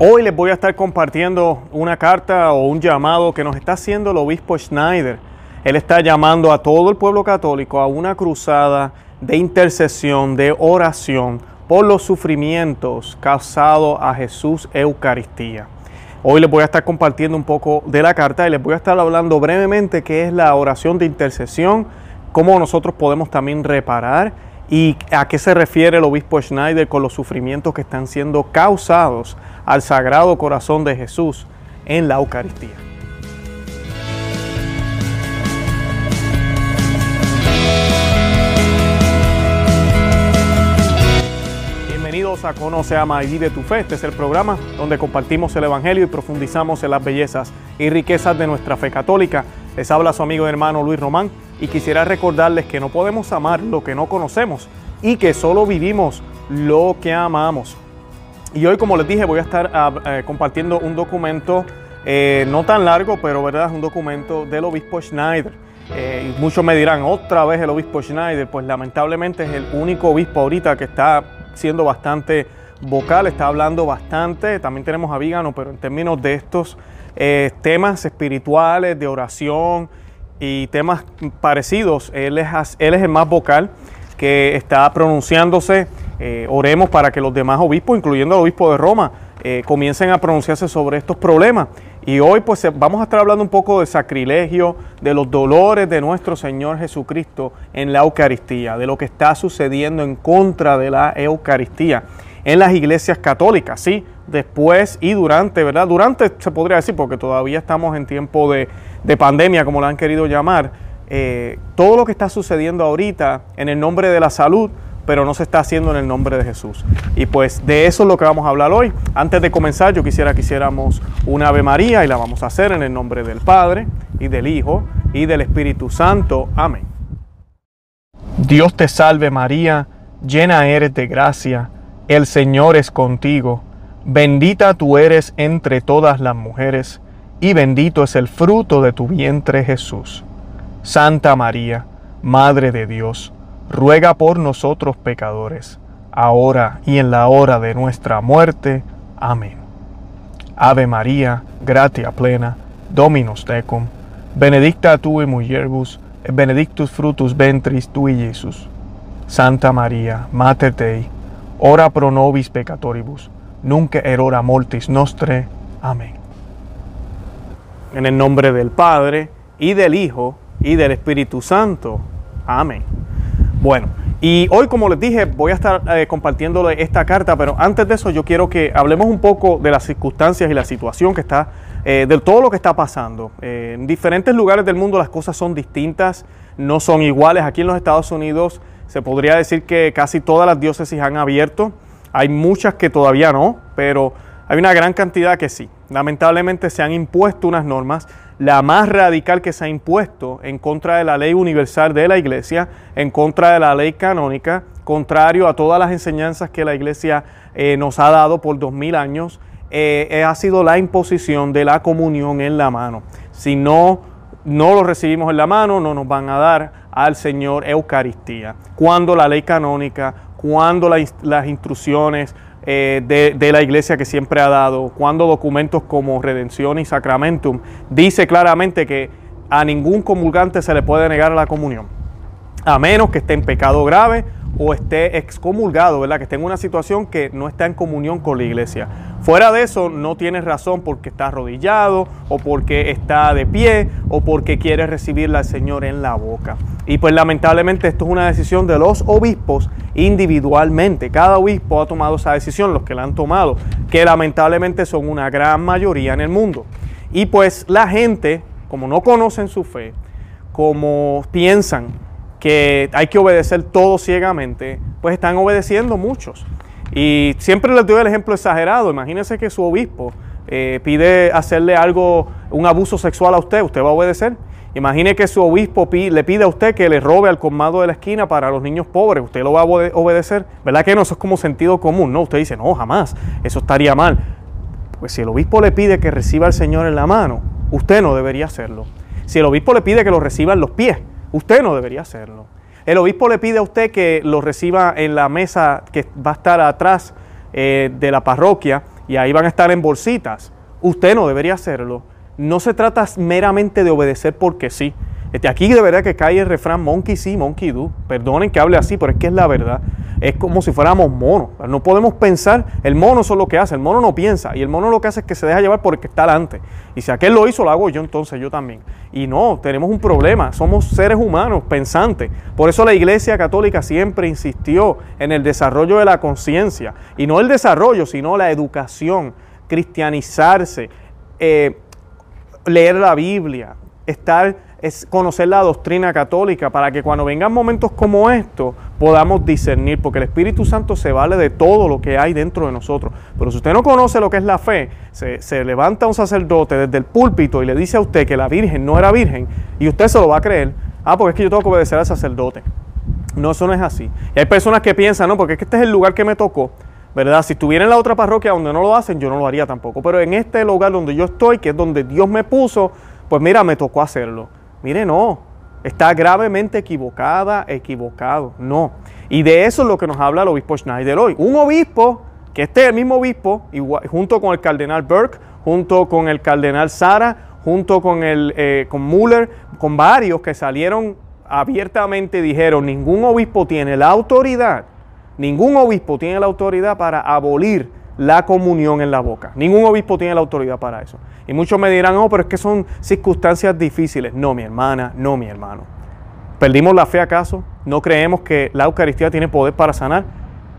Hoy les voy a estar compartiendo una carta o un llamado que nos está haciendo el obispo Schneider. Él está llamando a todo el pueblo católico a una cruzada de intercesión, de oración por los sufrimientos causados a Jesús Eucaristía. Hoy les voy a estar compartiendo un poco de la carta y les voy a estar hablando brevemente qué es la oración de intercesión, cómo nosotros podemos también reparar y a qué se refiere el obispo Schneider con los sufrimientos que están siendo causados al Sagrado Corazón de Jesús en la Eucaristía. Bienvenidos a Conoce, Ama y Vive tu Fe. Este es el programa donde compartimos el Evangelio y profundizamos en las bellezas y riquezas de nuestra fe católica. Les habla su amigo y hermano Luis Román y quisiera recordarles que no podemos amar lo que no conocemos y que solo vivimos lo que amamos. Y hoy, como les dije, voy a estar ah, eh, compartiendo un documento eh, no tan largo, pero verdad, es un documento del obispo Schneider. Eh, muchos me dirán, otra vez el obispo Schneider, pues lamentablemente es el único obispo ahorita que está siendo bastante vocal, está hablando bastante. También tenemos a Vígano, pero en términos de estos temas espirituales, de oración y temas parecidos, él es, él es el más vocal que está pronunciándose eh, oremos para que los demás obispos, incluyendo el obispo de Roma, eh, comiencen a pronunciarse sobre estos problemas. Y hoy pues vamos a estar hablando un poco del sacrilegio, de los dolores de nuestro Señor Jesucristo en la Eucaristía, de lo que está sucediendo en contra de la Eucaristía en las iglesias católicas, sí, después y durante, ¿verdad? Durante se podría decir, porque todavía estamos en tiempo de, pandemia, como lo han querido llamar, todo lo que está sucediendo ahorita en el nombre de la salud, pero no se está haciendo en el nombre de Jesús. Y pues de eso es lo que vamos a hablar hoy. Antes de comenzar, yo quisiera que hiciéramos una Ave María y la vamos a hacer en el nombre del Padre y del Hijo y del Espíritu Santo. Amén. Dios te salve María, llena eres de gracia, el Señor es contigo, bendita tú eres entre todas las mujeres, y bendito es el fruto de tu vientre Jesús. Santa María, Madre de Dios, ruega por nosotros pecadores, ahora y en la hora de nuestra muerte. Amén. Ave María, gratia plena, Dominus tecum, benedicta tu in mulieribus, et benedictus frutus ventris tui, Jesús. Santa María, Mater Dei, ora pro nobis peccatoribus, nunc erora mortis nostre. Amén. En el nombre del Padre, y del Hijo, y del Espíritu Santo. Amén. Bueno, y hoy como les dije voy a estar eh, compartiendo esta carta, pero antes de eso yo quiero que hablemos un poco de las circunstancias y la situación que está, eh, de todo lo que está pasando. Eh, en diferentes lugares del mundo las cosas son distintas, no son iguales. Aquí en los Estados Unidos se podría decir que casi todas las diócesis han abierto, hay muchas que todavía no, pero hay una gran cantidad que sí. Lamentablemente se han impuesto unas normas la más radical que se ha impuesto en contra de la ley universal de la Iglesia, en contra de la ley canónica, contrario a todas las enseñanzas que la Iglesia eh, nos ha dado por dos mil años, eh, eh, ha sido la imposición de la comunión en la mano. Si no, no lo recibimos en la mano, no nos van a dar al Señor Eucaristía. Cuando la ley canónica, cuando las instrucciones, eh, de, la iglesia que siempre ha dado, cuando documentos como redención y sacramentum dice claramente que a ningún comulgante se le puede negar la comunión, a menos que esté en pecado grave o esté excomulgado, ¿verdad? Que esté en una situación que no está en comunión con la iglesia. Fuera de eso, no tienes razón porque está arrodillado o porque está de pie o porque quiere recibirla al Señor en la boca. Y pues lamentablemente esto es una decisión de los obispos individualmente. Cada obispo ha tomado esa decisión, los que la han tomado, que lamentablemente son una gran mayoría en el mundo. Y pues la gente, como no conocen su fe, como piensan que hay que obedecer todo ciegamente, pues están obedeciendo muchos. Y siempre les doy el ejemplo exagerado. Imagínense que su obispo eh, pide hacerle algo, un abuso sexual a usted, ¿usted va a obedecer? Imagine que su obispo le pide a usted que le robe al colmado de la esquina para los niños pobres. ¿Usted lo va a obedecer? ¿Verdad que no? Eso es como sentido común. No, usted dice, no, jamás. Eso estaría mal. Pues si el obispo le pide que reciba al Señor en la mano, usted no debería hacerlo. Si el obispo le pide que lo reciba en los pies, Usted no debería hacerlo. El obispo le pide a usted que lo reciba en la mesa que va a estar atrás eh, de la parroquia y ahí van a estar en bolsitas, usted no debería hacerlo. No se trata meramente de obedecer porque sí. Este, aquí de verdad que cae el refrán monkey sí, monkey do. Perdonen que hable así, pero es que es la verdad. Es como si fuéramos monos. No podemos pensar, el mono es lo que hace, el mono no piensa. Y el mono lo que hace es que se deja llevar porque está delante. Y si aquel lo hizo, lo hago yo, entonces yo también. Y no, tenemos un problema. Somos seres humanos, pensantes. Por eso la Iglesia Católica siempre insistió en el desarrollo de la conciencia. Y no el desarrollo, sino la educación, cristianizarse, eh, leer la Biblia, estar es conocer la doctrina católica para que cuando vengan momentos como estos podamos discernir, porque el Espíritu Santo se vale de todo lo que hay dentro de nosotros. Pero si usted no conoce lo que es la fe, se, levanta un sacerdote desde el púlpito y le dice a usted que la Virgen no era virgen y usted se lo va a creer, ah, porque es que yo tengo que obedecer al sacerdote. No, eso no es así. Y hay personas que piensan, no, porque es que este es el lugar que me tocó, ¿verdad? Si estuviera en la otra parroquia donde no lo hacen, yo no lo haría tampoco. Pero en este lugar donde yo estoy, que es donde Dios me puso, pues mira, me tocó hacerlo. Mire, no, está gravemente equivocada, equivocado, no. Y de eso es lo que nos habla el obispo Schneider hoy. Un obispo, que este es el mismo obispo, junto con el cardenal Burke, junto con el cardenal Sara, junto con, el, eh, con Muller, con varios que salieron abiertamente dijeron, ningún obispo tiene la autoridad, ningún obispo tiene la autoridad para abolir la comunión en la boca. Ningún obispo tiene la autoridad para eso. Y muchos me dirán, oh, pero es que son circunstancias difíciles. No, mi hermana, no, mi hermano. ¿Perdimos la fe acaso? ¿No creemos que la Eucaristía tiene poder para sanar?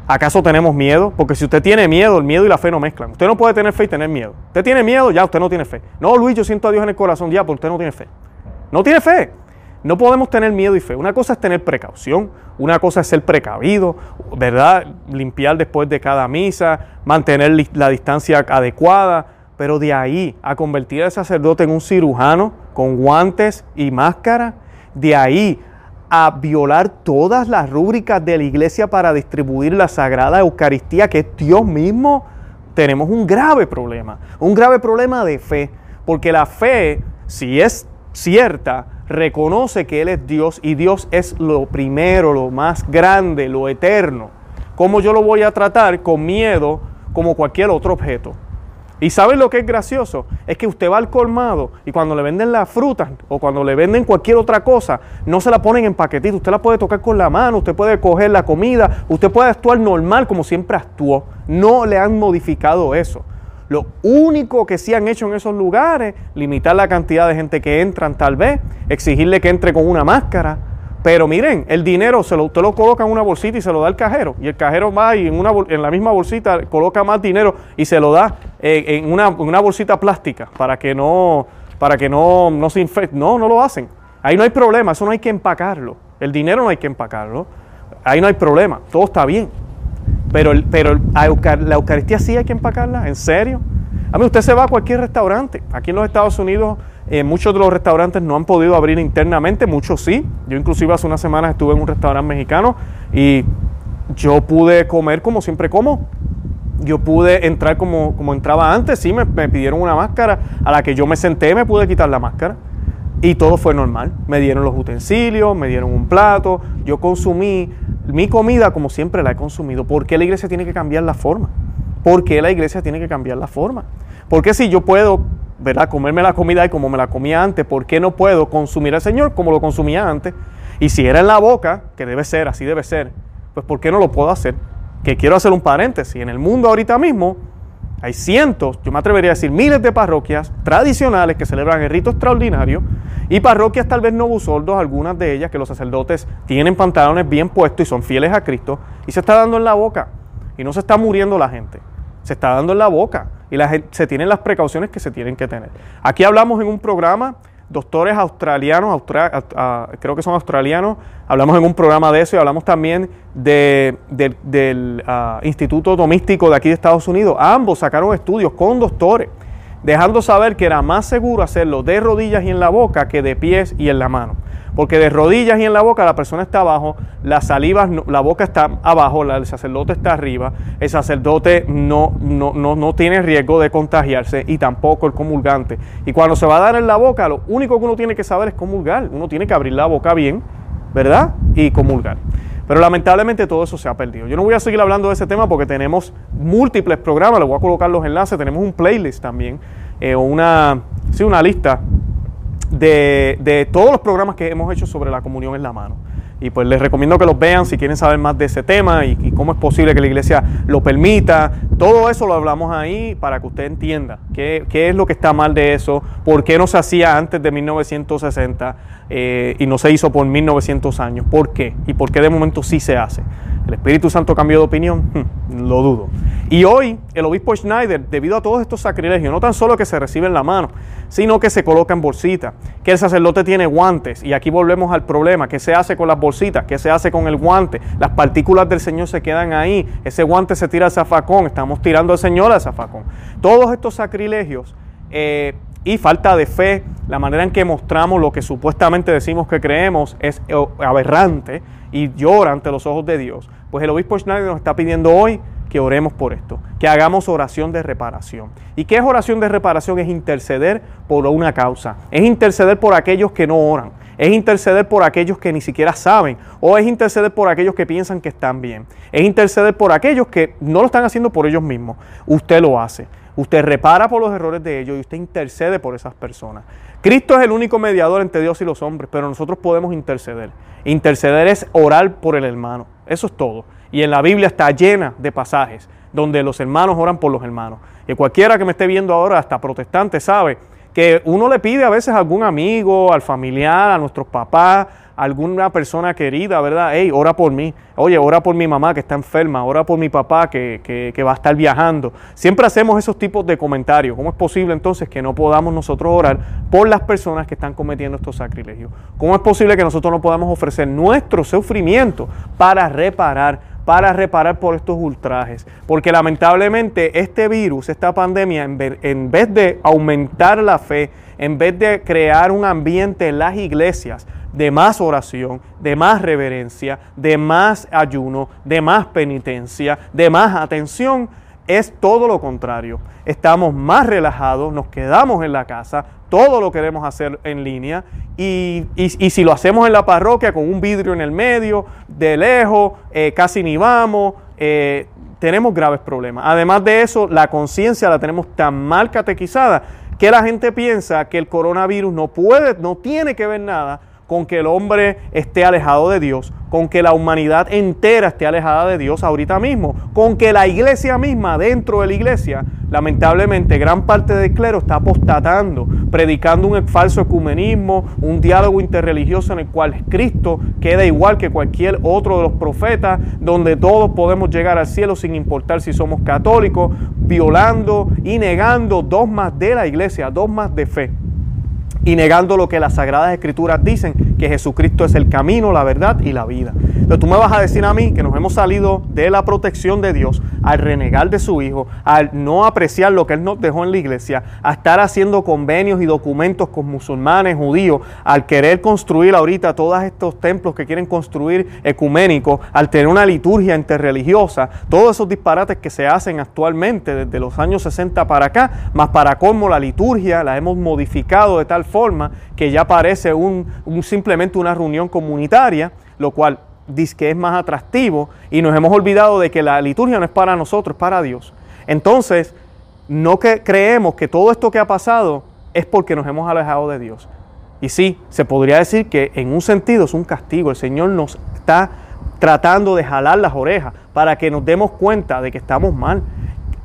¿Acaso tenemos miedo? Porque si usted tiene miedo, el miedo y la fe no mezclan. Usted no puede tener fe y tener miedo. Usted tiene miedo, ya usted no tiene fe. No, Luis, yo siento a Dios en el corazón, ya, porque usted no tiene fe. No tiene fe. No podemos tener miedo y fe. Una cosa es tener precaución, una cosa es ser precavido, ¿verdad? Limpiar después de cada misa, mantener la distancia adecuada, pero de ahí a convertir al sacerdote en un cirujano con guantes y máscara, de ahí a violar todas las rúbricas de la iglesia para distribuir la sagrada Eucaristía, que es Dios mismo, tenemos un grave problema, un grave problema de fe, porque la fe, si es cierta, reconoce que Él es Dios y Dios es lo primero, lo más grande, lo eterno. ¿Cómo yo lo voy a tratar con miedo como cualquier otro objeto? Y ¿saben lo que es gracioso? Es que usted va al colmado y cuando le venden las frutas o cuando le venden cualquier otra cosa, no se la ponen en paquetito. Usted la puede tocar con la mano, usted puede coger la comida, usted puede actuar normal como siempre actuó. No le han modificado eso. Lo único que sí han hecho en esos lugares, limitar la cantidad de gente que entran tal vez, exigirle que entre con una máscara. Pero miren, el dinero se lo, usted lo coloca en una bolsita y se lo da al cajero. Y el cajero va y en, una, en la misma bolsita coloca más dinero y se lo da eh, en, una, bolsita plástica para que no, para que no, no se infecte. No, no lo hacen. Ahí no hay problema, eso no hay que empacarlo. El dinero no hay que empacarlo. Ahí no hay problema, todo está bien. Pero, pero la Eucaristía sí hay que empacarla, ¿en serio? A mí usted se va a cualquier restaurante. Aquí en los Estados Unidos eh, muchos de los restaurantes no han podido abrir internamente, muchos sí. Yo inclusive hace unas semanas estuve en un restaurante mexicano y yo pude comer como siempre como. Yo pude entrar como, como entraba antes, sí, me, me pidieron una máscara. A la que yo me senté me pude quitar la máscara. Y todo fue normal. Me dieron los utensilios, me dieron un plato, yo consumí mi comida como siempre la he consumido. ¿Por qué la iglesia tiene que cambiar la forma? ¿Por qué la iglesia tiene que cambiar la forma? Porque si yo puedo, ¿verdad?, comerme la comida y como me la comía antes, ¿por qué no puedo consumir al Señor como lo consumía antes? Y si era en la boca, que debe ser, así debe ser, pues ¿por qué no lo puedo hacer? Que quiero hacer un paréntesis. En el mundo ahorita mismo hay cientos, yo me atrevería a decir miles de parroquias tradicionales que celebran el rito extraordinario y parroquias tal vez no busoldos, algunas de ellas que los sacerdotes tienen pantalones bien puestos y son fieles a Cristo y se está dando en la boca y no se está muriendo la gente, se está dando en la boca y la gente, se tienen las precauciones que se tienen que tener. Aquí hablamos en un programa doctores australianos, creo que son australianos, hablamos en un programa de eso y hablamos también del ah, Instituto Domístico de aquí de Estados Unidos. Ambos sacaron estudios con doctores, dejando saber que era más seguro hacerlo de rodillas y en la boca que de pies y en la mano. Porque de rodillas y en la boca la persona está abajo, la saliva, la boca está abajo, el sacerdote está arriba, el sacerdote no, no, no, tiene riesgo de contagiarse y tampoco el comulgante. Y cuando se va a dar en la boca, lo único que uno tiene que saber es comulgar. Uno tiene que abrir la boca bien, ¿verdad? Y comulgar. Pero lamentablemente todo eso se ha perdido. Yo no voy a seguir hablando de ese tema porque tenemos múltiples programas, les voy a colocar los enlaces, tenemos un playlist también, eh, una, sí, una lista de, de todos los programas que hemos hecho sobre la comunión en la mano. Y pues les recomiendo que los vean si quieren saber más de ese tema y, cómo es posible que la iglesia lo permita. Todo eso lo hablamos ahí para que usted entienda qué, qué es lo que está mal de eso, por qué no se hacía antes de 1960 eh, y no se hizo por 1900 años. ¿Por qué? Y por qué de momento sí se hace. ¿El Espíritu Santo cambió de opinión? Hmm, lo dudo. Y hoy el obispo Schneider, debido a todos estos sacrilegios, no tan solo que se recibe en la mano, sino que se coloca en bolsita, que el sacerdote tiene guantes, y aquí volvemos al problema, ¿qué se hace con las bolsitas? ¿Qué se hace con el guante? Las partículas del Señor se quedan ahí, ese guante se tira al zafacón, estamos tirando al Señor al zafacón. Todos estos sacrilegios eh, y falta de fe, la manera en que mostramos lo que supuestamente decimos que creemos es eh, aberrante y llora ante los ojos de Dios. Pues el obispo Schneider nos está pidiendo hoy que oremos por esto, que hagamos oración de reparación. ¿Y qué es oración de reparación? Es interceder por una causa, es interceder por aquellos que no oran, es interceder por aquellos que ni siquiera saben, o es interceder por aquellos que piensan que están bien, es interceder por aquellos que no lo están haciendo por ellos mismos. Usted lo hace. Usted repara por los errores de ellos y usted intercede por esas personas. Cristo es el único mediador entre Dios y los hombres, pero nosotros podemos interceder. Interceder es orar por el hermano. Eso es todo. Y en la Biblia está llena de pasajes donde los hermanos oran por los hermanos. Y cualquiera que me esté viendo ahora, hasta protestante, sabe que uno le pide a veces a algún amigo, al familiar, a nuestros papás, alguna persona querida, ¿verdad? Hey, ora por mí. Oye, ora por mi mamá que está enferma, ora por mi papá que, que, va a estar viajando. Siempre hacemos esos tipos de comentarios. ¿Cómo es posible entonces que no podamos nosotros orar por las personas que están cometiendo estos sacrilegios? ¿Cómo es posible que nosotros no podamos ofrecer nuestro sufrimiento para reparar para reparar por estos ultrajes. Porque lamentablemente este virus, esta pandemia, en vez de aumentar la fe, en vez de crear un ambiente en las iglesias de más oración, de más reverencia, de más ayuno, de más penitencia, de más atención, es todo lo contrario. Estamos más relajados, nos quedamos en la casa, todo lo queremos hacer en línea y, si lo hacemos en la parroquia con un vidrio en el medio, de lejos, eh, casi ni vamos, eh, tenemos graves problemas. Además de eso, la conciencia la tenemos tan mal catequizada que la gente piensa que el coronavirus no puede, no tiene que ver nada con que el hombre esté alejado de Dios, con que la humanidad entera esté alejada de Dios ahorita mismo, con que la iglesia misma, dentro de la iglesia, lamentablemente gran parte del clero está apostatando, predicando un falso ecumenismo, un diálogo interreligioso en el cual Cristo queda igual que cualquier otro de los profetas, donde todos podemos llegar al cielo sin importar si somos católicos, violando y negando dogmas de la iglesia, dogmas de fe y negando lo que las sagradas escrituras dicen, que Jesucristo es el camino, la verdad y la vida. Pero tú me vas a decir a mí que nos hemos salido de la protección de Dios al renegar de su Hijo, al no apreciar lo que Él nos dejó en la iglesia, a estar haciendo convenios y documentos con musulmanes, judíos, al querer construir ahorita todos estos templos que quieren construir ecuménicos, al tener una liturgia interreligiosa, todos esos disparates que se hacen actualmente desde los años 60 para acá, más para cómo la liturgia la hemos modificado de tal forma que ya parece un, simplemente una reunión comunitaria, lo cual que es más atractivo y nos hemos olvidado de que la liturgia no es para nosotros, es para Dios. Entonces, no que creemos que todo esto que ha pasado es porque nos hemos alejado de Dios. Y sí, se podría decir que en un sentido es un castigo. El Señor nos está tratando de jalar las orejas para que nos demos cuenta de que estamos mal,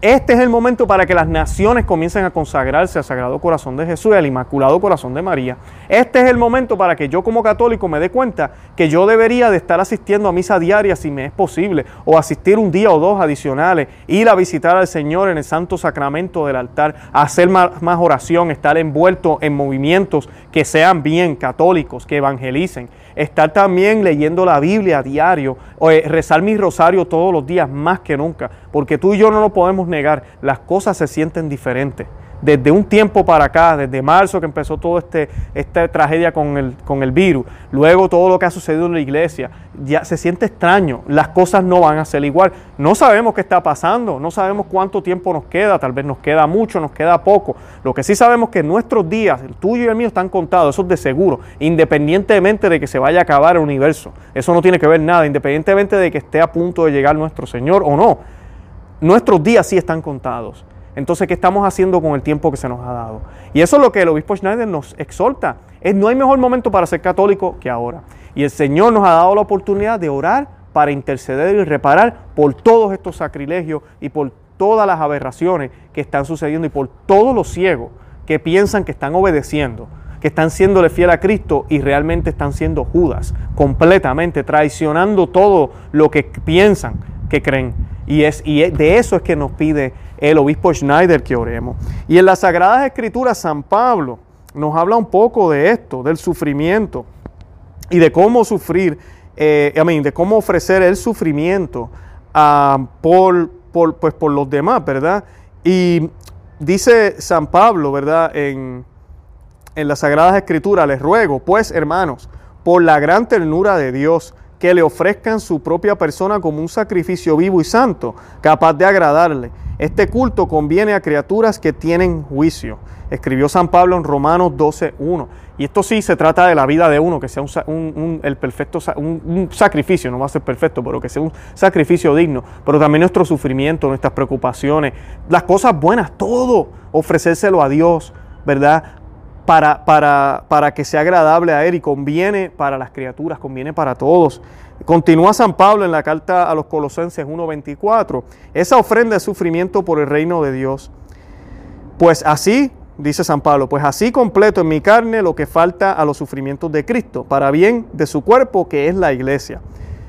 este es el momento para que las naciones comiencen a consagrarse al Sagrado Corazón de Jesús y al Inmaculado Corazón de María. Este es el momento para que yo como católico me dé cuenta que yo debería de estar asistiendo a misa diaria si me es posible, o asistir un día o dos adicionales, ir a visitar al Señor en el Santo Sacramento del altar, hacer más, más oración, estar envuelto en movimientos que sean bien católicos, que evangelicen estar también leyendo la Biblia a diario, o eh, rezar mi rosario todos los días más que nunca, porque tú y yo no lo podemos negar, las cosas se sienten diferentes. Desde un tiempo para acá, desde marzo que empezó toda este, esta tragedia con el, con el virus, luego todo lo que ha sucedido en la iglesia, ya se siente extraño, las cosas no van a ser igual. No sabemos qué está pasando, no sabemos cuánto tiempo nos queda, tal vez nos queda mucho, nos queda poco. Lo que sí sabemos es que nuestros días, el tuyo y el mío, están contados, eso es de seguro, independientemente de que se vaya a acabar el universo. Eso no tiene que ver nada, independientemente de que esté a punto de llegar nuestro Señor o no. Nuestros días sí están contados. Entonces, ¿qué estamos haciendo con el tiempo que se nos ha dado? Y eso es lo que el obispo Schneider nos exhorta. Es, no hay mejor momento para ser católico que ahora. Y el Señor nos ha dado la oportunidad de orar para interceder y reparar por todos estos sacrilegios y por todas las aberraciones que están sucediendo y por todos los ciegos que piensan que están obedeciendo, que están siéndole fiel a Cristo y realmente están siendo Judas, completamente traicionando todo lo que piensan que creen. Y, es, y de eso es que nos pide el obispo Schneider que oremos. Y en las Sagradas Escrituras, San Pablo nos habla un poco de esto, del sufrimiento y de cómo sufrir, eh, de cómo ofrecer el sufrimiento ah, por, por, pues, por los demás, ¿verdad? Y dice San Pablo, ¿verdad? En, en las Sagradas Escrituras, les ruego, pues, hermanos, por la gran ternura de Dios, que le ofrezcan su propia persona como un sacrificio vivo y santo, capaz de agradarle. Este culto conviene a criaturas que tienen juicio. Escribió San Pablo en Romanos 12.1. Y esto sí se trata de la vida de uno, que sea un, el perfecto, un, sacrificio, no va a ser perfecto, pero que sea un sacrificio digno. Pero también nuestro sufrimiento, nuestras preocupaciones, las cosas buenas, todo, ofrecérselo a Dios, ¿verdad? para, para, para que sea agradable a Él y conviene para las criaturas, conviene para todos. Continúa San Pablo en la carta a los Colosenses 1.24, esa ofrenda de sufrimiento por el reino de Dios. Pues así, dice San Pablo, pues así completo en mi carne lo que falta a los sufrimientos de Cristo, para bien de su cuerpo que es la iglesia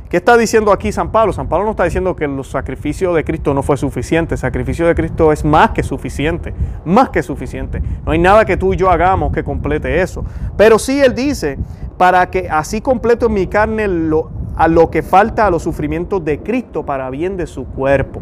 ¿Qué está diciendo aquí San Pablo? San Pablo no está diciendo que el sacrificio de Cristo no fue suficiente. El sacrificio de Cristo es más que suficiente. Más que suficiente. No hay nada que tú y yo hagamos que complete eso. Pero sí Él dice, para que así completo en mi carne lo, a lo que falta a los sufrimientos de Cristo para bien de su cuerpo.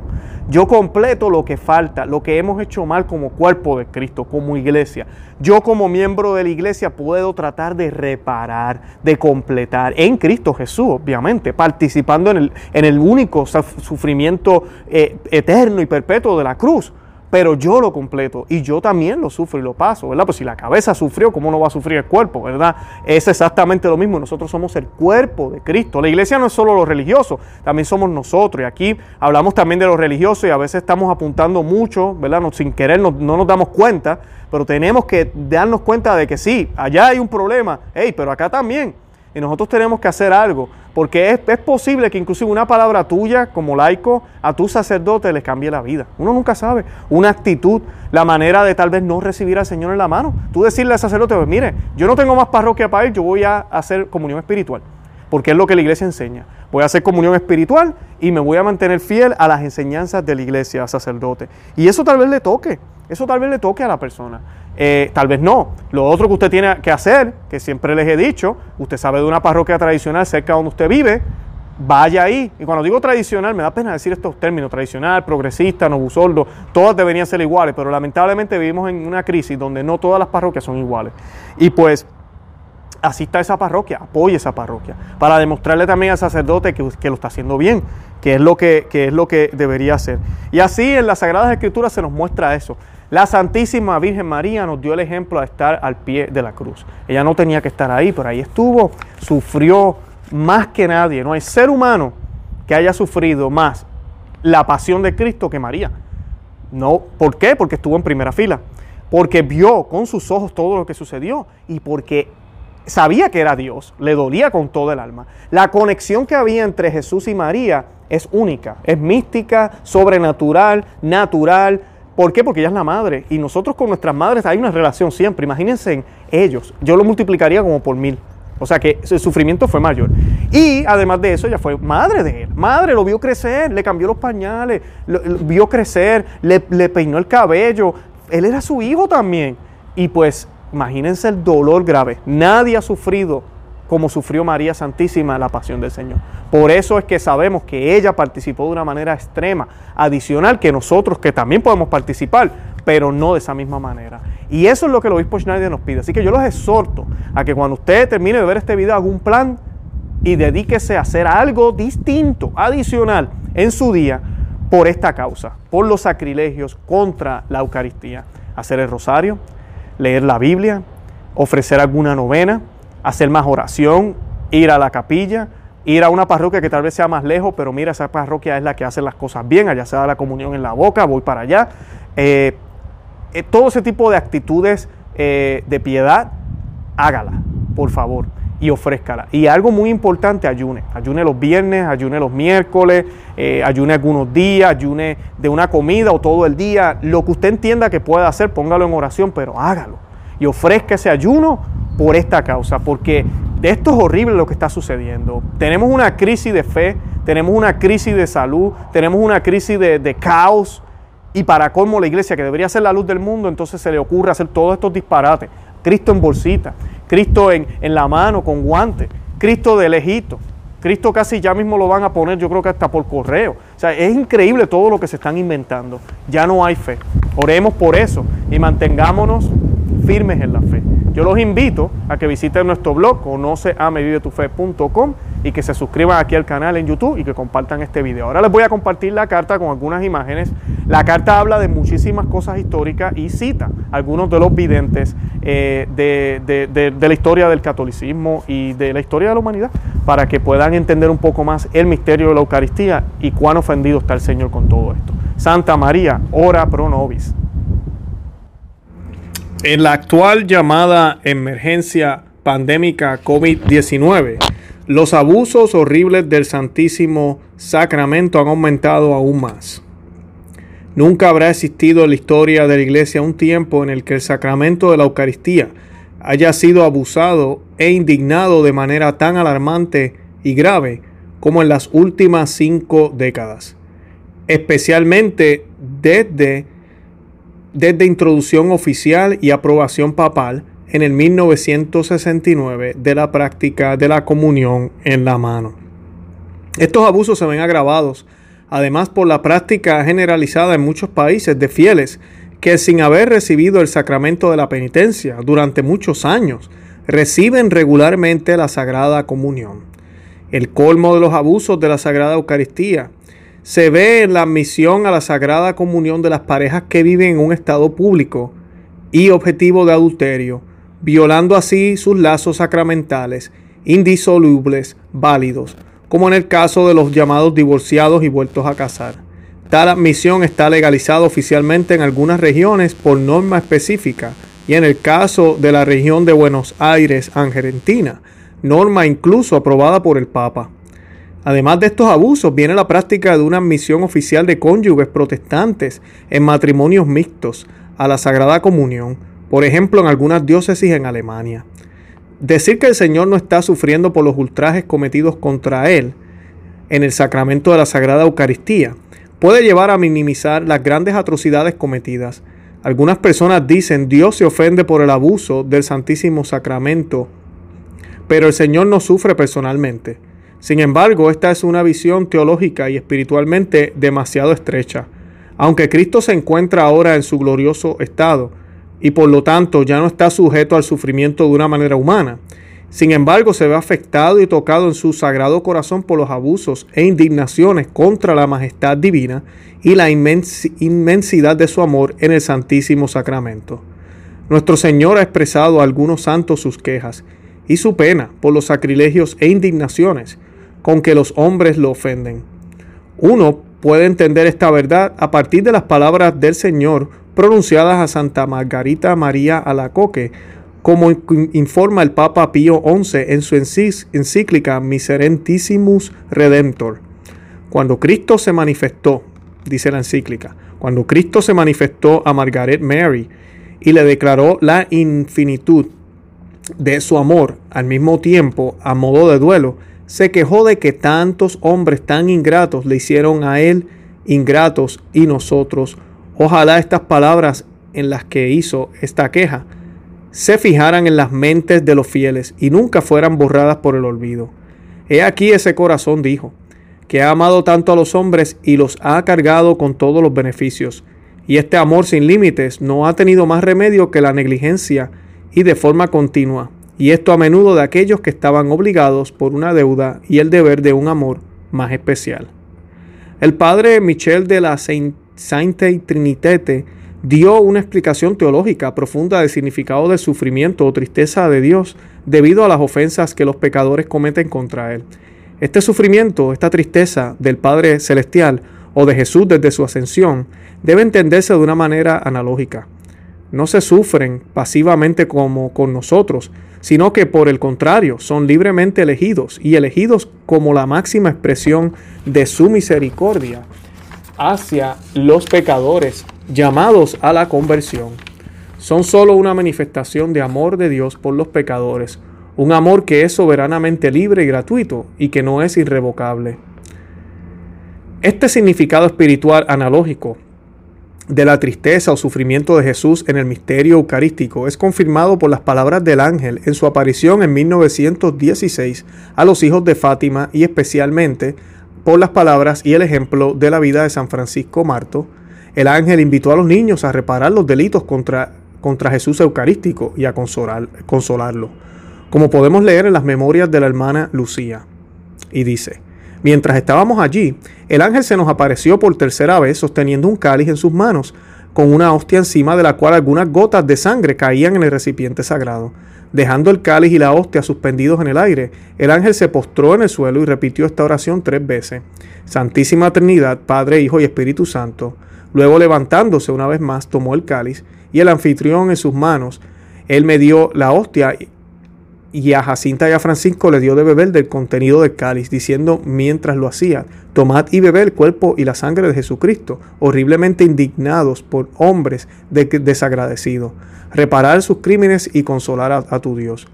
Yo completo lo que falta, lo que hemos hecho mal como cuerpo de Cristo, como iglesia. Yo como miembro de la iglesia puedo tratar de reparar, de completar en Cristo Jesús, obviamente, participando en el, en el único sufrimiento eh, eterno y perpetuo de la cruz pero yo lo completo y yo también lo sufro y lo paso, ¿verdad? Pues si la cabeza sufrió, ¿cómo no va a sufrir el cuerpo, verdad? Es exactamente lo mismo, nosotros somos el cuerpo de Cristo. La iglesia no es solo los religiosos, también somos nosotros y aquí hablamos también de los religiosos y a veces estamos apuntando mucho, ¿verdad? No, sin querer no, no nos damos cuenta, pero tenemos que darnos cuenta de que sí, allá hay un problema, hey, pero acá también. Y nosotros tenemos que hacer algo, porque es, posible que inclusive una palabra tuya como laico a tu sacerdote le cambie la vida. Uno nunca sabe. Una actitud, la manera de tal vez no recibir al Señor en la mano. Tú decirle al sacerdote, pues mire, yo no tengo más parroquia para ir, yo voy a hacer comunión espiritual, porque es lo que la iglesia enseña. Voy a hacer comunión espiritual y me voy a mantener fiel a las enseñanzas de la iglesia, sacerdote. Y eso tal vez le toque, eso tal vez le toque a la persona. Eh, tal vez no. Lo otro que usted tiene que hacer, que siempre les he dicho, usted sabe de una parroquia tradicional cerca donde usted vive, vaya ahí. Y cuando digo tradicional, me da pena decir estos términos, tradicional, progresista, novusoldo, todas deberían ser iguales, pero lamentablemente vivimos en una crisis donde no todas las parroquias son iguales. Y pues asista a esa parroquia, apoye esa parroquia, para demostrarle también al sacerdote que, que lo está haciendo bien, que es, lo que, que es lo que debería hacer. Y así en las Sagradas Escrituras se nos muestra eso. La Santísima Virgen María nos dio el ejemplo de estar al pie de la cruz. Ella no tenía que estar ahí, pero ahí estuvo, sufrió más que nadie. No hay ser humano que haya sufrido más la pasión de Cristo que María. No, ¿por qué? Porque estuvo en primera fila. Porque vio con sus ojos todo lo que sucedió y porque sabía que era Dios, le dolía con todo el alma. La conexión que había entre Jesús y María es única, es mística, sobrenatural, natural, ¿Por qué? Porque ella es la madre y nosotros con nuestras madres hay una relación siempre. Imagínense en ellos, yo lo multiplicaría como por mil. O sea que el sufrimiento fue mayor. Y además de eso, ella fue madre de él. Madre, lo vio crecer, le cambió los pañales, vio crecer, le, le peinó el cabello. Él era su hijo también. Y pues imagínense el dolor grave. Nadie ha sufrido como sufrió María Santísima la pasión del Señor. Por eso es que sabemos que ella participó de una manera extrema, adicional que nosotros que también podemos participar, pero no de esa misma manera. Y eso es lo que el obispo Schneider nos pide. Así que yo los exhorto a que cuando usted termine de ver este video haga un plan y dedíquese a hacer algo distinto, adicional en su día por esta causa, por los sacrilegios contra la Eucaristía. Hacer el rosario, leer la Biblia, ofrecer alguna novena, hacer más oración, ir a la capilla, ir a una parroquia que tal vez sea más lejos, pero mira, esa parroquia es la que hace las cosas bien, allá se da la comunión en la boca, voy para allá. Eh, eh, todo ese tipo de actitudes eh, de piedad, hágala, por favor, y ofrézcala. Y algo muy importante, ayune. Ayune los viernes, ayune los miércoles, ayune algunos días, ayune de una comida o todo el día. Lo que usted entienda que pueda hacer, póngalo en oración, pero hágalo. Y ofrezca ese ayuno por esta causa, porque esto es horrible lo que está sucediendo. Tenemos una crisis de fe, tenemos una crisis de salud, tenemos una crisis de, caos. Y para colmo la iglesia, que debería ser la luz del mundo, entonces se le ocurre hacer todos estos disparates. Cristo en bolsita, Cristo en, en la mano con guantes, Cristo de lejito. Cristo casi ya mismo lo van a poner, yo creo que hasta por correo. O sea, es increíble todo lo que se están inventando. Ya no hay fe. Oremos por eso y mantengámonos firmes en la fe. Yo los invito a que visiten nuestro blog conoceamevivetufe.com y que se suscriban aquí al canal en YouTube y que compartan este video. Ahora les voy a compartir la carta con algunas imágenes. La carta habla de muchísimas cosas históricas y cita algunos de los videntes eh, de, de la historia del catolicismo y de la historia de la humanidad para que puedan entender un poco más el misterio de la Eucaristía y cuán ofendido está el Señor con todo esto. Santa María, ora pro nobis. En la actual llamada emergencia pandémica COVID-19, los abusos horribles del Santísimo Sacramento han aumentado aún más. Nunca habrá existido en la historia de la Iglesia un tiempo en el que el sacramento de la Eucaristía haya sido abusado e indignado de manera tan alarmante y grave como en las últimas cinco décadas, especialmente desde desde introducción oficial y aprobación papal en el 1969 de la práctica de la comunión en la mano. Estos abusos se ven agravados además por la práctica generalizada en muchos países de fieles que sin haber recibido el sacramento de la penitencia durante muchos años, reciben regularmente la Sagrada Comunión. El colmo de los abusos de la Sagrada Eucaristía se ve la admisión a la sagrada comunión de las parejas que viven en un estado público y objetivo de adulterio, violando así sus lazos sacramentales indisolubles, válidos, como en el caso de los llamados divorciados y vueltos a casar. Tal admisión está legalizada oficialmente en algunas regiones por norma específica y en el caso de la región de Buenos Aires, Argentina, norma incluso aprobada por el Papa. Además de estos abusos, viene la práctica de una admisión oficial de cónyuges protestantes en matrimonios mixtos a la Sagrada Comunión, por ejemplo en algunas diócesis en Alemania. Decir que el Señor no está sufriendo por los ultrajes cometidos contra Él en el sacramento de la Sagrada Eucaristía puede llevar a minimizar las grandes atrocidades cometidas. Algunas personas dicen Dios se ofende por el abuso del Santísimo Sacramento, pero el Señor no sufre personalmente. Sin embargo, esta es una visión teológica y espiritualmente demasiado estrecha. Aunque Cristo se encuentra ahora en su glorioso estado y por lo tanto ya no está sujeto al sufrimiento de una manera humana, sin embargo se ve afectado y tocado en su sagrado corazón por los abusos e indignaciones contra la majestad divina y la inmensidad de su amor en el Santísimo Sacramento. Nuestro Señor ha expresado a algunos santos sus quejas y su pena por los sacrilegios e indignaciones con que los hombres lo ofenden. Uno puede entender esta verdad a partir de las palabras del Señor pronunciadas a Santa Margarita María Alacoque, como informa el Papa Pío XI en su encíclica Miserentissimus Redemptor. Cuando Cristo se manifestó, dice la encíclica, cuando Cristo se manifestó a Margaret Mary y le declaró la infinitud de su amor al mismo tiempo a modo de duelo, se quejó de que tantos hombres tan ingratos le hicieron a él ingratos y nosotros. Ojalá estas palabras en las que hizo esta queja se fijaran en las mentes de los fieles y nunca fueran borradas por el olvido. He aquí ese corazón, dijo, que ha amado tanto a los hombres y los ha cargado con todos los beneficios, Y este amor sin límites no ha tenido más remedio que la negligencia y de forma continua, y esto a menudo de aquellos que estaban obligados por una deuda y el deber de un amor más especial. El padre Michel de la Sainte Trinitete dio una explicación teológica profunda del significado del sufrimiento o tristeza de Dios debido a las ofensas que los pecadores cometen contra Él. Este sufrimiento, esta tristeza del Padre Celestial o de Jesús desde su ascensión, debe entenderse de una manera analógica. No se sufren pasivamente como con nosotros, sino que por el contrario son libremente elegidos y elegidos como la máxima expresión de su misericordia hacia los pecadores llamados a la conversión. Son sólo una manifestación de amor de Dios por los pecadores, un amor que es soberanamente libre y gratuito y que no es irrevocable. Este significado espiritual analógico de la tristeza o sufrimiento de Jesús en el misterio eucarístico es confirmado por las palabras del ángel en su aparición en 1916 a los hijos de Fátima y especialmente por las palabras y el ejemplo de la vida de San Francisco Marto. El ángel invitó a los niños a reparar los delitos contra, contra Jesús Eucarístico y a consolar, consolarlo, como podemos leer en las memorias de la hermana Lucía. Y dice, Mientras estábamos allí, el ángel se nos apareció por tercera vez sosteniendo un cáliz en sus manos, con una hostia encima de la cual algunas gotas de sangre caían en el recipiente sagrado. Dejando el cáliz y la hostia suspendidos en el aire, el ángel se postró en el suelo y repitió esta oración tres veces. Santísima Trinidad, Padre, Hijo y Espíritu Santo. Luego levantándose una vez más, tomó el cáliz y el anfitrión en sus manos. Él me dio la hostia y a Jacinta y a Francisco le dio de beber del contenido del cáliz, diciendo mientras lo hacía, tomad y bebed el cuerpo y la sangre de Jesucristo, horriblemente indignados por hombres desagradecidos, reparar sus crímenes y consolar a, tu Dios.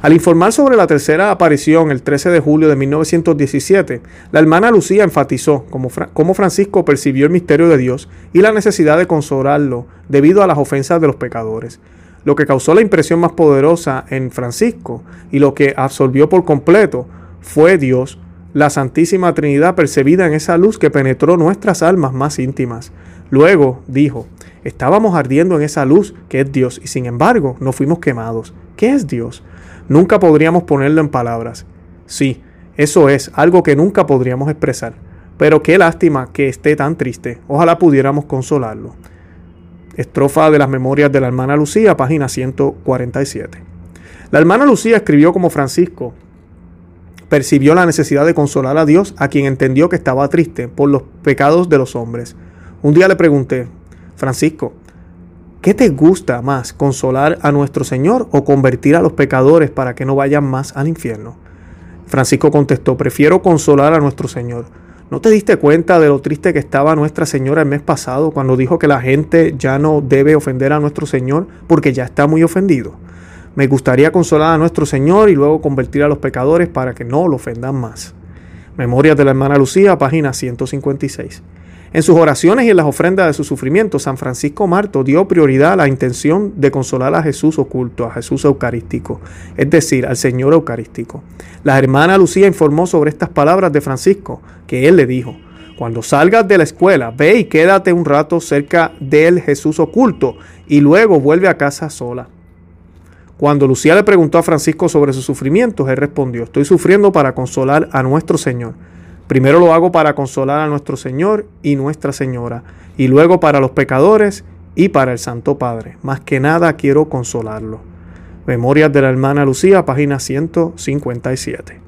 Al informar sobre la tercera aparición el 13 de julio de 1917, la hermana Lucía enfatizó cómo Francisco percibió el misterio de Dios y la necesidad de consolarlo debido a las ofensas de los pecadores lo que causó la impresión más poderosa en Francisco y lo que absorbió por completo fue Dios, la Santísima Trinidad percibida en esa luz que penetró nuestras almas más íntimas. Luego dijo, estábamos ardiendo en esa luz que es Dios y sin embargo no fuimos quemados. ¿Qué es Dios? Nunca podríamos ponerlo en palabras. Sí, eso es algo que nunca podríamos expresar. Pero qué lástima que esté tan triste. Ojalá pudiéramos consolarlo. Estrofa de las Memorias de la Hermana Lucía, página 147. La hermana Lucía escribió como Francisco, percibió la necesidad de consolar a Dios a quien entendió que estaba triste por los pecados de los hombres. Un día le pregunté, Francisco, ¿qué te gusta más, consolar a nuestro Señor o convertir a los pecadores para que no vayan más al infierno? Francisco contestó, prefiero consolar a nuestro Señor ¿No te diste cuenta de lo triste que estaba Nuestra Señora el mes pasado cuando dijo que la gente ya no debe ofender a nuestro Señor porque ya está muy ofendido? Me gustaría consolar a nuestro Señor y luego convertir a los pecadores para que no lo ofendan más. Memorias de la hermana Lucía, página 156. En sus oraciones y en las ofrendas de su sufrimiento, San Francisco Marto dio prioridad a la intención de consolar a Jesús oculto, a Jesús eucarístico, es decir, al Señor eucarístico. La hermana Lucía informó sobre estas palabras de Francisco, que él le dijo, cuando salgas de la escuela, ve y quédate un rato cerca del Jesús oculto y luego vuelve a casa sola. Cuando Lucía le preguntó a Francisco sobre sus sufrimientos, él respondió, estoy sufriendo para consolar a nuestro Señor. Primero lo hago para consolar a nuestro Señor y Nuestra Señora, y luego para los pecadores y para el Santo Padre. Más que nada quiero consolarlo. Memorias de la hermana Lucía, página 157.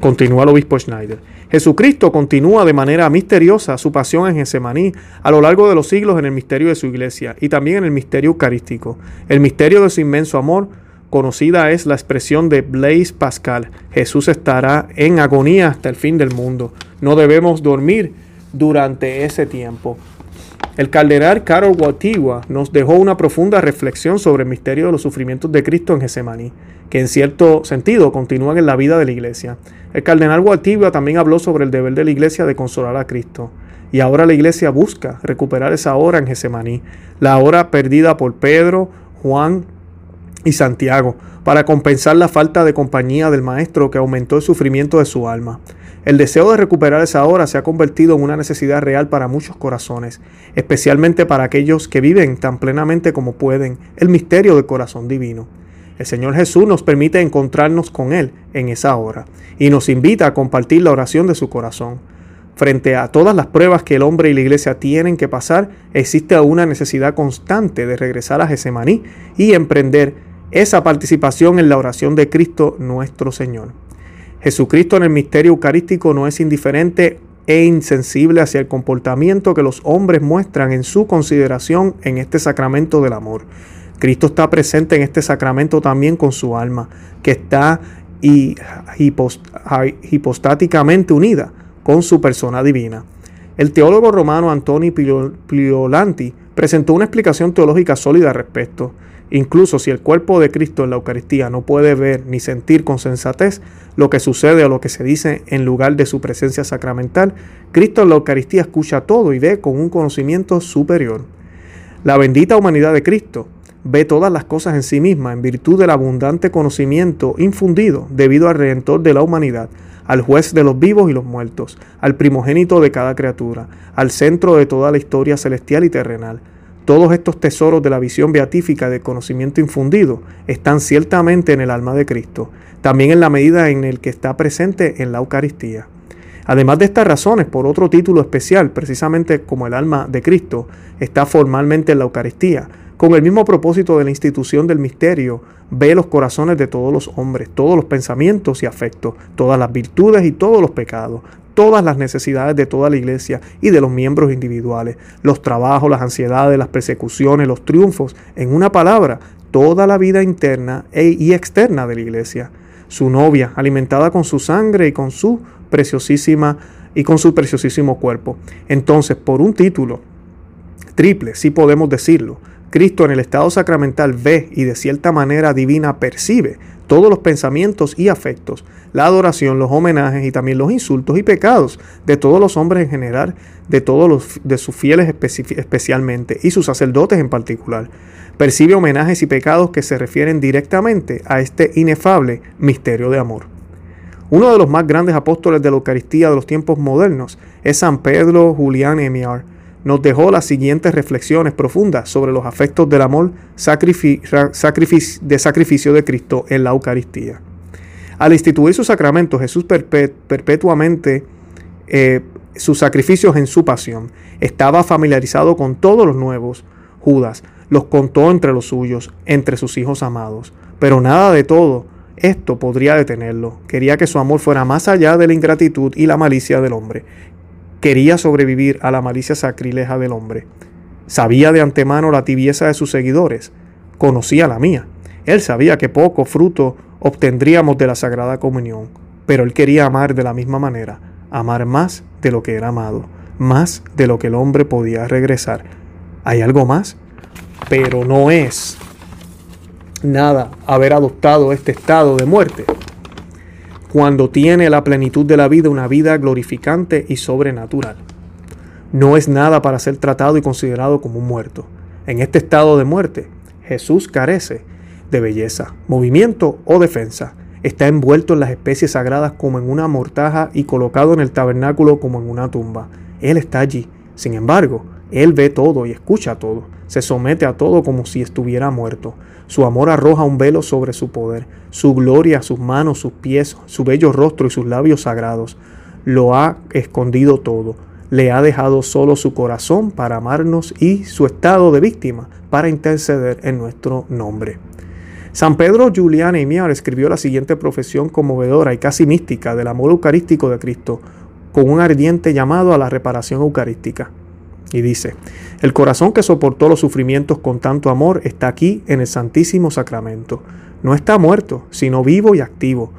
Continúa el obispo Schneider. Jesucristo continúa de manera misteriosa su pasión en Getsemaní a lo largo de los siglos en el misterio de su iglesia y también en el misterio eucarístico. El misterio de su inmenso amor Conocida es la expresión de Blaise Pascal, Jesús estará en agonía hasta el fin del mundo. No debemos dormir durante ese tiempo. El cardenal Carol Guatigua nos dejó una profunda reflexión sobre el misterio de los sufrimientos de Cristo en Getsemaní, que en cierto sentido continúan en la vida de la iglesia. El cardenal Guatigua también habló sobre el deber de la iglesia de consolar a Cristo. Y ahora la iglesia busca recuperar esa hora en Getsemaní, la hora perdida por Pedro, Juan, y Santiago, para compensar la falta de compañía del Maestro que aumentó el sufrimiento de su alma. El deseo de recuperar esa hora se ha convertido en una necesidad real para muchos corazones, especialmente para aquellos que viven tan plenamente como pueden el misterio del corazón divino. El Señor Jesús nos permite encontrarnos con Él en esa hora y nos invita a compartir la oración de su corazón. Frente a todas las pruebas que el hombre y la iglesia tienen que pasar, existe una necesidad constante de regresar a Gesemaní y emprender esa participación en la oración de Cristo nuestro Señor. Jesucristo en el misterio eucarístico no es indiferente e insensible hacia el comportamiento que los hombres muestran en su consideración en este sacramento del amor. Cristo está presente en este sacramento también con su alma, que está hipostáticamente unida con su persona divina. El teólogo romano Antoni Pliolanti presentó una explicación teológica sólida al respecto. Incluso si el cuerpo de Cristo en la Eucaristía no puede ver ni sentir con sensatez lo que sucede o lo que se dice en lugar de su presencia sacramental, Cristo en la Eucaristía escucha todo y ve con un conocimiento superior. La bendita humanidad de Cristo ve todas las cosas en sí misma en virtud del abundante conocimiento infundido debido al Redentor de la humanidad, al juez de los vivos y los muertos, al primogénito de cada criatura, al centro de toda la historia celestial y terrenal todos estos tesoros de la visión beatífica de conocimiento infundido están ciertamente en el alma de Cristo, también en la medida en el que está presente en la Eucaristía. Además de estas razones, por otro título especial, precisamente como el alma de Cristo está formalmente en la Eucaristía, con el mismo propósito de la institución del misterio, ve los corazones de todos los hombres, todos los pensamientos y afectos, todas las virtudes y todos los pecados, todas las necesidades de toda la iglesia y de los miembros individuales, los trabajos, las ansiedades, las persecuciones, los triunfos, en una palabra, toda la vida interna e, y externa de la iglesia. Su novia, alimentada con su sangre y con su preciosísima y con su preciosísimo cuerpo. Entonces, por un título triple, si podemos decirlo, Cristo en el estado sacramental ve y de cierta manera divina percibe todos los pensamientos y afectos, la adoración, los homenajes y también los insultos y pecados de todos los hombres en general, de todos los de sus fieles especialmente y sus sacerdotes en particular. Percibe homenajes y pecados que se refieren directamente a este inefable misterio de amor. Uno de los más grandes apóstoles de la Eucaristía de los tiempos modernos es San Pedro Julián Emiar. Nos dejó las siguientes reflexiones profundas sobre los afectos del amor de sacrificio de Cristo en la Eucaristía. Al instituir su sacramento, Jesús perpetuamente eh, sus sacrificios en su pasión. Estaba familiarizado con todos los nuevos. Judas los contó entre los suyos, entre sus hijos amados. Pero nada de todo esto podría detenerlo. Quería que su amor fuera más allá de la ingratitud y la malicia del hombre. Quería sobrevivir a la malicia sacrileja del hombre. Sabía de antemano la tibieza de sus seguidores. Conocía la mía. Él sabía que poco fruto obtendríamos de la Sagrada Comunión, pero él quería amar de la misma manera, amar más de lo que era amado, más de lo que el hombre podía regresar. ¿Hay algo más? Pero no es nada haber adoptado este estado de muerte cuando tiene la plenitud de la vida una vida glorificante y sobrenatural. No es nada para ser tratado y considerado como un muerto. En este estado de muerte, Jesús carece de belleza, movimiento o defensa. Está envuelto en las especies sagradas como en una mortaja y colocado en el tabernáculo como en una tumba. Él está allí. Sin embargo, Él ve todo y escucha todo. Se somete a todo como si estuviera muerto. Su amor arroja un velo sobre su poder. Su gloria, sus manos, sus pies, su bello rostro y sus labios sagrados. Lo ha escondido todo. Le ha dejado solo su corazón para amarnos y su estado de víctima para interceder en nuestro nombre. San Pedro Julián Miar escribió la siguiente profesión conmovedora y casi mística del amor eucarístico de Cristo, con un ardiente llamado a la reparación eucarística. Y dice, el corazón que soportó los sufrimientos con tanto amor está aquí en el Santísimo Sacramento. No está muerto, sino vivo y activo,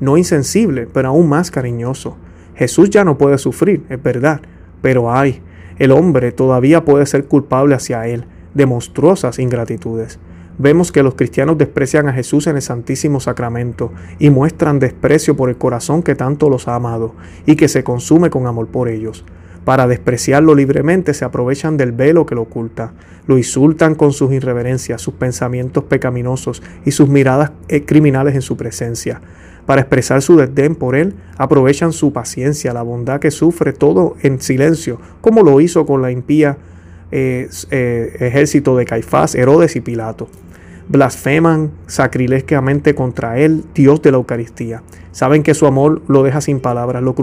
no insensible, pero aún más cariñoso. Jesús ya no puede sufrir, es verdad, pero ay, el hombre todavía puede ser culpable hacia él de monstruosas ingratitudes vemos que los cristianos desprecian a Jesús en el Santísimo Sacramento y muestran desprecio por el corazón que tanto los ha amado y que se consume con amor por ellos. Para despreciarlo libremente se aprovechan del velo que lo oculta, lo insultan con sus irreverencias, sus pensamientos pecaminosos y sus miradas eh, criminales en su presencia. Para expresar su desdén por él, aprovechan su paciencia, la bondad que sufre todo en silencio, como lo hizo con la impía eh, eh, ejército de Caifás, Herodes y Pilato blasfeman sacrilegamente contra él, Dios de la Eucaristía. Saben que su amor lo deja sin palabras, lo,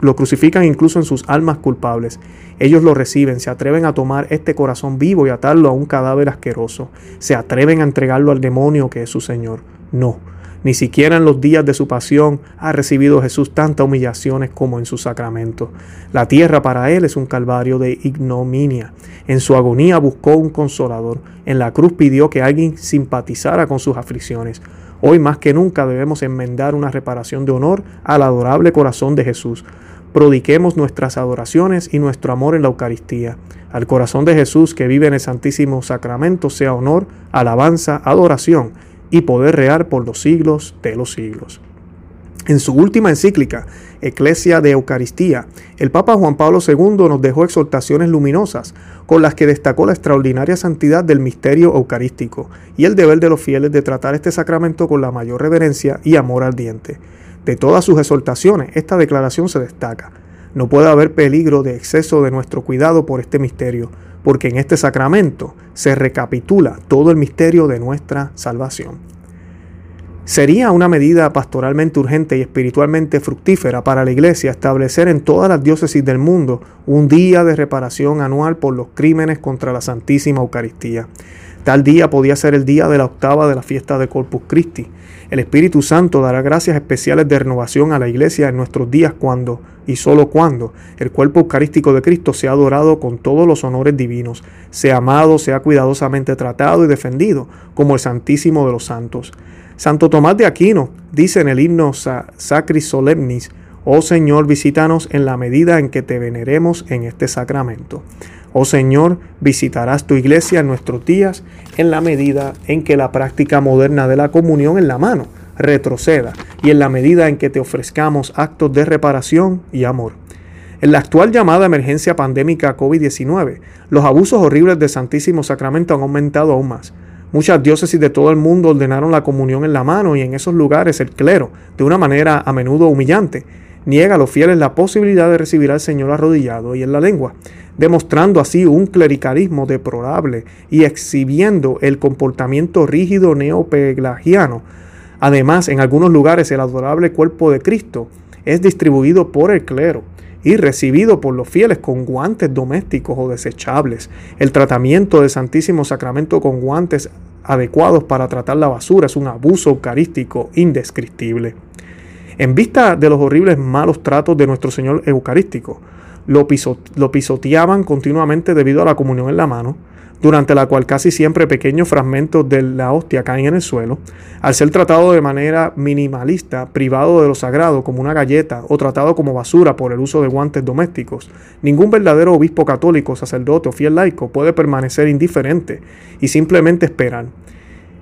lo, crucifican incluso en sus almas culpables. Ellos lo reciben, se atreven a tomar este corazón vivo y atarlo a un cadáver asqueroso. Se atreven a entregarlo al demonio que es su Señor. No, ni siquiera en los días de su pasión ha recibido Jesús tantas humillaciones como en su sacramento. La tierra para él es un calvario de ignominia. En su agonía buscó un consolador. En la cruz pidió que alguien simpatizara con sus aflicciones. Hoy más que nunca debemos enmendar una reparación de honor al adorable corazón de Jesús. Prodiquemos nuestras adoraciones y nuestro amor en la Eucaristía. Al corazón de Jesús que vive en el Santísimo Sacramento sea honor, alabanza, adoración y poder real por los siglos de los siglos. En su última encíclica, Eclesia de Eucaristía, el Papa Juan Pablo II nos dejó exhortaciones luminosas con las que destacó la extraordinaria santidad del misterio eucarístico y el deber de los fieles de tratar este sacramento con la mayor reverencia y amor ardiente. De todas sus exhortaciones, esta declaración se destaca. No puede haber peligro de exceso de nuestro cuidado por este misterio, porque en este sacramento se recapitula todo el misterio de nuestra salvación. Sería una medida pastoralmente urgente y espiritualmente fructífera para la Iglesia establecer en todas las diócesis del mundo un día de reparación anual por los crímenes contra la Santísima Eucaristía. Tal día podía ser el día de la octava de la fiesta de Corpus Christi. El Espíritu Santo dará gracias especiales de renovación a la Iglesia en nuestros días cuando, y solo cuando, el cuerpo eucarístico de Cristo sea adorado con todos los honores divinos, sea amado, sea cuidadosamente tratado y defendido como el Santísimo de los Santos. Santo Tomás de Aquino dice en el himno Sacris Solemnis, Oh Señor, visítanos en la medida en que te veneremos en este sacramento. Oh Señor, visitarás tu iglesia en nuestros días en la medida en que la práctica moderna de la comunión en la mano retroceda y en la medida en que te ofrezcamos actos de reparación y amor. En la actual llamada emergencia pandémica COVID-19, los abusos horribles del Santísimo Sacramento han aumentado aún más. Muchas diócesis de todo el mundo ordenaron la comunión en la mano y en esos lugares el clero, de una manera a menudo humillante, niega a los fieles la posibilidad de recibir al Señor arrodillado y en la lengua, demostrando así un clericalismo deplorable y exhibiendo el comportamiento rígido neopelagiano. Además, en algunos lugares el adorable cuerpo de Cristo es distribuido por el clero y recibido por los fieles con guantes domésticos o desechables. El tratamiento del Santísimo Sacramento con guantes adecuados para tratar la basura es un abuso eucarístico indescriptible. En vista de los horribles malos tratos de nuestro Señor Eucarístico, lo, pisoteaban continuamente debido a la comunión en la mano, durante la cual casi siempre pequeños fragmentos de la hostia caen en el suelo, al ser tratado de manera minimalista, privado de lo sagrado como una galleta o tratado como basura por el uso de guantes domésticos, ningún verdadero obispo católico, sacerdote o fiel laico puede permanecer indiferente y simplemente esperar.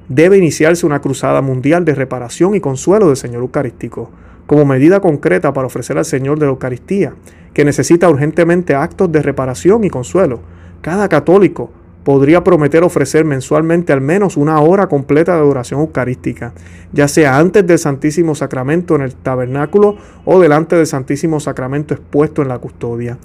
Debe iniciarse una cruzada mundial de reparación y consuelo del Señor Eucarístico, como medida concreta para ofrecer al Señor de la Eucaristía, que necesita urgentemente actos de reparación y consuelo. Cada católico podría prometer ofrecer mensualmente al menos una hora completa de oración eucarística, ya sea antes del Santísimo Sacramento en el tabernáculo o delante del Santísimo Sacramento expuesto en la custodia.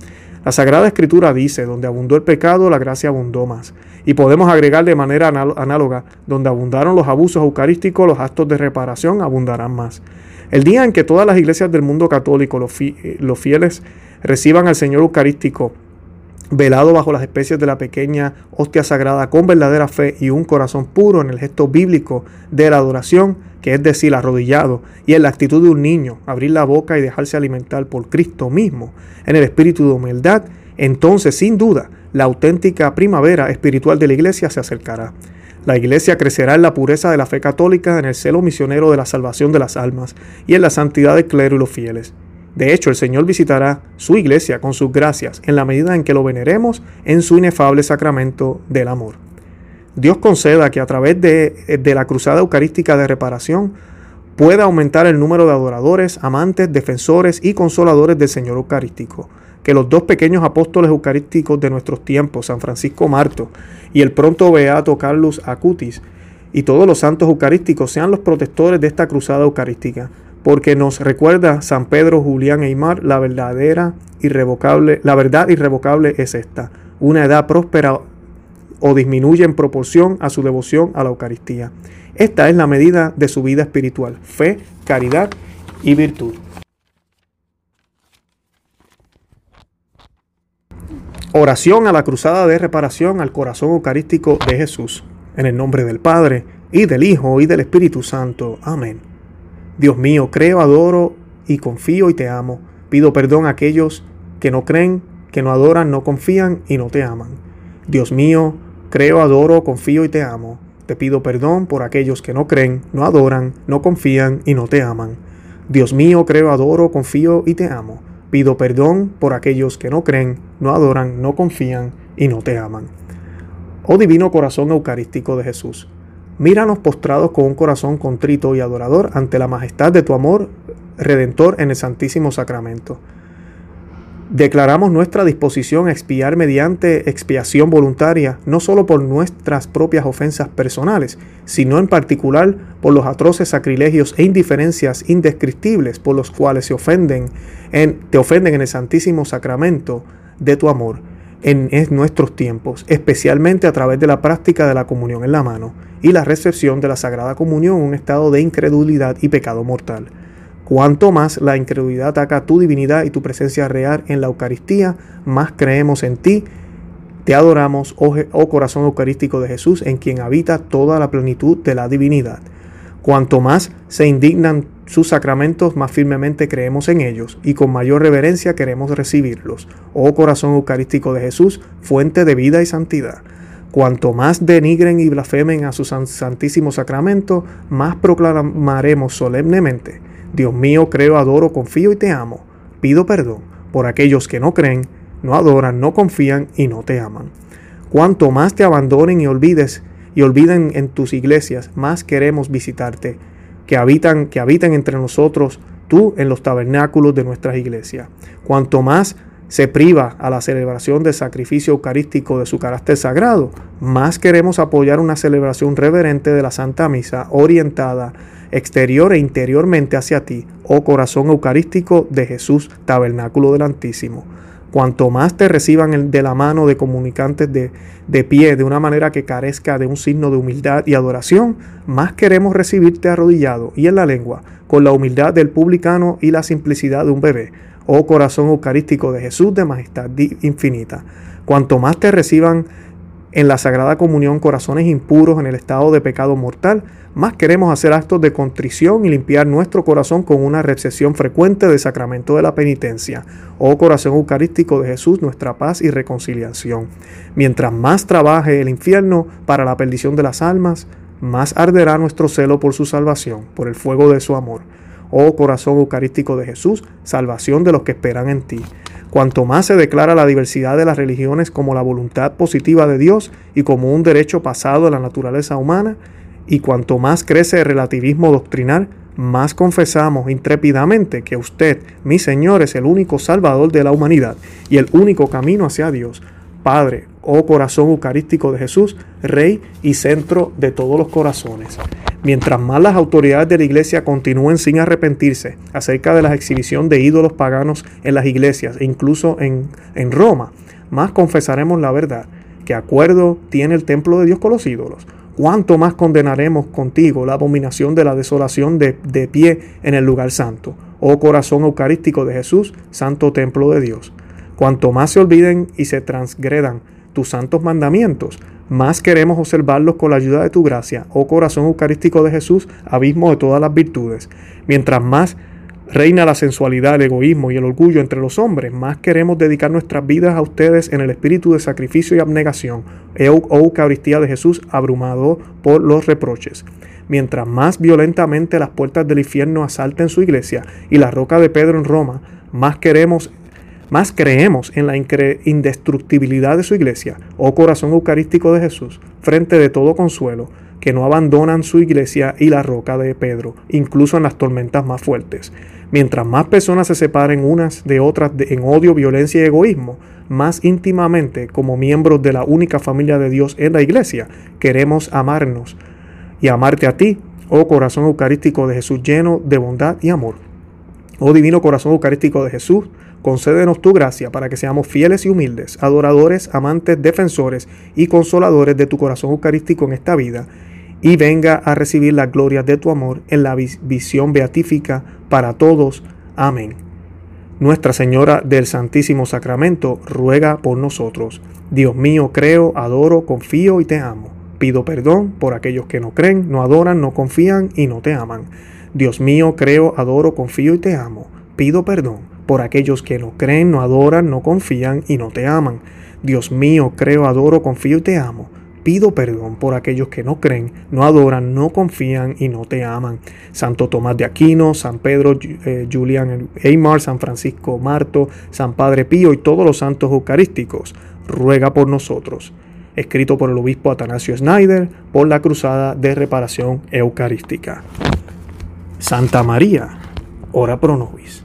La Sagrada Escritura dice, donde abundó el pecado, la gracia abundó más. Y podemos agregar de manera análoga, donde abundaron los abusos eucarísticos, los actos de reparación abundarán más. El día en que todas las iglesias del mundo católico, los, eh, fieles, reciban al Señor Eucarístico velado bajo las especies de la pequeña hostia sagrada con verdadera fe y un corazón puro en el gesto bíblico de la adoración, que es decir, arrodillado, y en la actitud de un niño, abrir la boca y dejarse alimentar por Cristo mismo, en el espíritu de humildad, entonces sin duda la auténtica primavera espiritual de la iglesia se acercará. La iglesia crecerá en la pureza de la fe católica, en el celo misionero de la salvación de las almas y en la santidad del clero y los fieles. De hecho, el Señor visitará su iglesia con sus gracias en la medida en que lo veneremos en su inefable sacramento del amor. Dios conceda que a través de, de, la cruzada eucarística de reparación pueda aumentar el número de adoradores, amantes, defensores y consoladores del Señor Eucarístico. Que los dos pequeños apóstoles eucarísticos de nuestros tiempos, San Francisco Marto y el pronto beato Carlos Acutis, y todos los santos eucarísticos sean los protectores de esta cruzada eucarística, porque nos recuerda San Pedro, Julián e Imar, la verdadera irrevocable, la verdad irrevocable es esta, una edad próspera o disminuye en proporción a su devoción a la Eucaristía. Esta es la medida de su vida espiritual, fe, caridad y virtud. Oración a la cruzada de reparación al corazón eucarístico de Jesús. En el nombre del Padre, y del Hijo, y del Espíritu Santo. Amén. Dios mío, creo, adoro y confío y te amo. Pido perdón a aquellos que no creen, que no adoran, no confían y no te aman. Dios mío, creo, adoro, confío y te amo. Te pido perdón por aquellos que no creen, no adoran, no confían y no te aman. Dios mío, creo, adoro, confío y te amo. Pido perdón por aquellos que no creen, no adoran, no confían y no te aman. Oh divino corazón eucarístico de Jesús, míranos postrados con un corazón contrito y adorador ante la majestad de tu amor redentor en el Santísimo Sacramento. Declaramos nuestra disposición a expiar mediante expiación voluntaria, no solo por nuestras propias ofensas personales, sino en particular por los atroces sacrilegios e indiferencias indescriptibles por los cuales se ofenden en, te ofenden en el Santísimo Sacramento de tu amor en, nuestros tiempos, especialmente a través de la práctica de la comunión en la mano y la recepción de la Sagrada Comunión en un estado de incredulidad y pecado mortal. Cuanto más la incredulidad ataca tu divinidad y tu presencia real en la Eucaristía, más creemos en ti. Te adoramos, oh, oh, corazón eucarístico de Jesús, en quien habita toda la plenitud de la divinidad. Cuanto más se indignan sus sacramentos, más firmemente creemos en ellos y con mayor reverencia queremos recibirlos. Oh corazón eucarístico de Jesús, fuente de vida y santidad. Cuanto más denigren y blasfemen a su santísimo sacramento, más proclamaremos solemnemente Dios mío, creo, adoro, confío y te amo. Pido perdón por aquellos que no creen, no adoran, no confían y no te aman. Cuanto más te abandonen y olvides y olviden en tus iglesias, más queremos visitarte, que habitan, que habiten entre nosotros tú en los tabernáculos de nuestras iglesias. Cuanto más se priva a la celebración del sacrificio eucarístico de su carácter sagrado, más queremos apoyar una celebración reverente de la Santa Misa orientada exterior e interiormente hacia ti, oh corazón eucarístico de Jesús, tabernáculo del Altísimo. Cuanto más te reciban de la mano de comunicantes de, de pie de una manera que carezca de un signo de humildad y adoración, más queremos recibirte arrodillado y en la lengua, con la humildad del publicano y la simplicidad de un bebé, oh corazón eucarístico de Jesús de majestad infinita. Cuanto más te reciban en la Sagrada Comunión corazones impuros en el estado de pecado mortal, más queremos hacer actos de contrición y limpiar nuestro corazón con una recepción frecuente del sacramento de la penitencia, oh corazón eucarístico de Jesús, nuestra paz y reconciliación. Mientras más trabaje el infierno para la perdición de las almas, más arderá nuestro celo por su salvación, por el fuego de su amor. Oh corazón eucarístico de Jesús, salvación de los que esperan en ti. Cuanto más se declara la diversidad de las religiones como la voluntad positiva de Dios y como un derecho pasado de la naturaleza humana, y cuanto más crece el relativismo doctrinal, más confesamos intrépidamente que usted, mi Señor, es el único Salvador de la humanidad y el único camino hacia Dios. Padre, oh corazón eucarístico de Jesús, Rey y centro de todos los corazones. Mientras más las autoridades de la iglesia continúen sin arrepentirse acerca de la exhibición de ídolos paganos en las iglesias e incluso en, Roma, más confesaremos la verdad, que acuerdo tiene el templo de Dios con los ídolos. ¿Cuánto más condenaremos contigo la abominación de la desolación de, de pie en el lugar santo? Oh corazón eucarístico de Jesús, santo templo de Dios. Cuanto más se olviden y se transgredan tus santos mandamientos, más queremos observarlos con la ayuda de tu gracia, oh corazón eucarístico de Jesús, abismo de todas las virtudes. Mientras más reina la sensualidad, el egoísmo y el orgullo entre los hombres, más queremos dedicar nuestras vidas a ustedes en el espíritu de sacrificio y abnegación, oh Eucaristía de Jesús, abrumado por los reproches. Mientras más violentamente las puertas del infierno asalten su iglesia y la roca de Pedro en Roma, más queremos más creemos en la indestructibilidad de su iglesia, oh corazón eucarístico de Jesús, frente de todo consuelo, que no abandonan su iglesia y la roca de Pedro, incluso en las tormentas más fuertes. Mientras más personas se separen unas de otras en odio, violencia y egoísmo, más íntimamente como miembros de la única familia de Dios en la iglesia, queremos amarnos y amarte a ti, oh corazón eucarístico de Jesús lleno de bondad y amor. Oh divino corazón eucarístico de Jesús, concédenos tu gracia para que seamos fieles y humildes, adoradores, amantes, defensores y consoladores de tu corazón eucarístico en esta vida, y venga a recibir las glorias de tu amor en la visión beatífica para todos. Amén. Nuestra Señora del Santísimo Sacramento, ruega por nosotros. Dios mío, creo, adoro, confío y te amo. Pido perdón por aquellos que no creen, no adoran, no confían y no te aman. Dios mío, creo, adoro, confío y te amo. Pido perdón por aquellos que no creen, no adoran, no confían y no te aman. Dios mío, creo, adoro, confío y te amo pido perdón por aquellos que no creen, no adoran, no confían y no te aman. Santo Tomás de Aquino, San Pedro, eh, Julián Eymar, San Francisco Marto, San Padre Pío y todos los santos eucarísticos, ruega por nosotros. Escrito por el obispo Atanasio Schneider por la Cruzada de Reparación Eucarística. Santa María, ora pro nobis.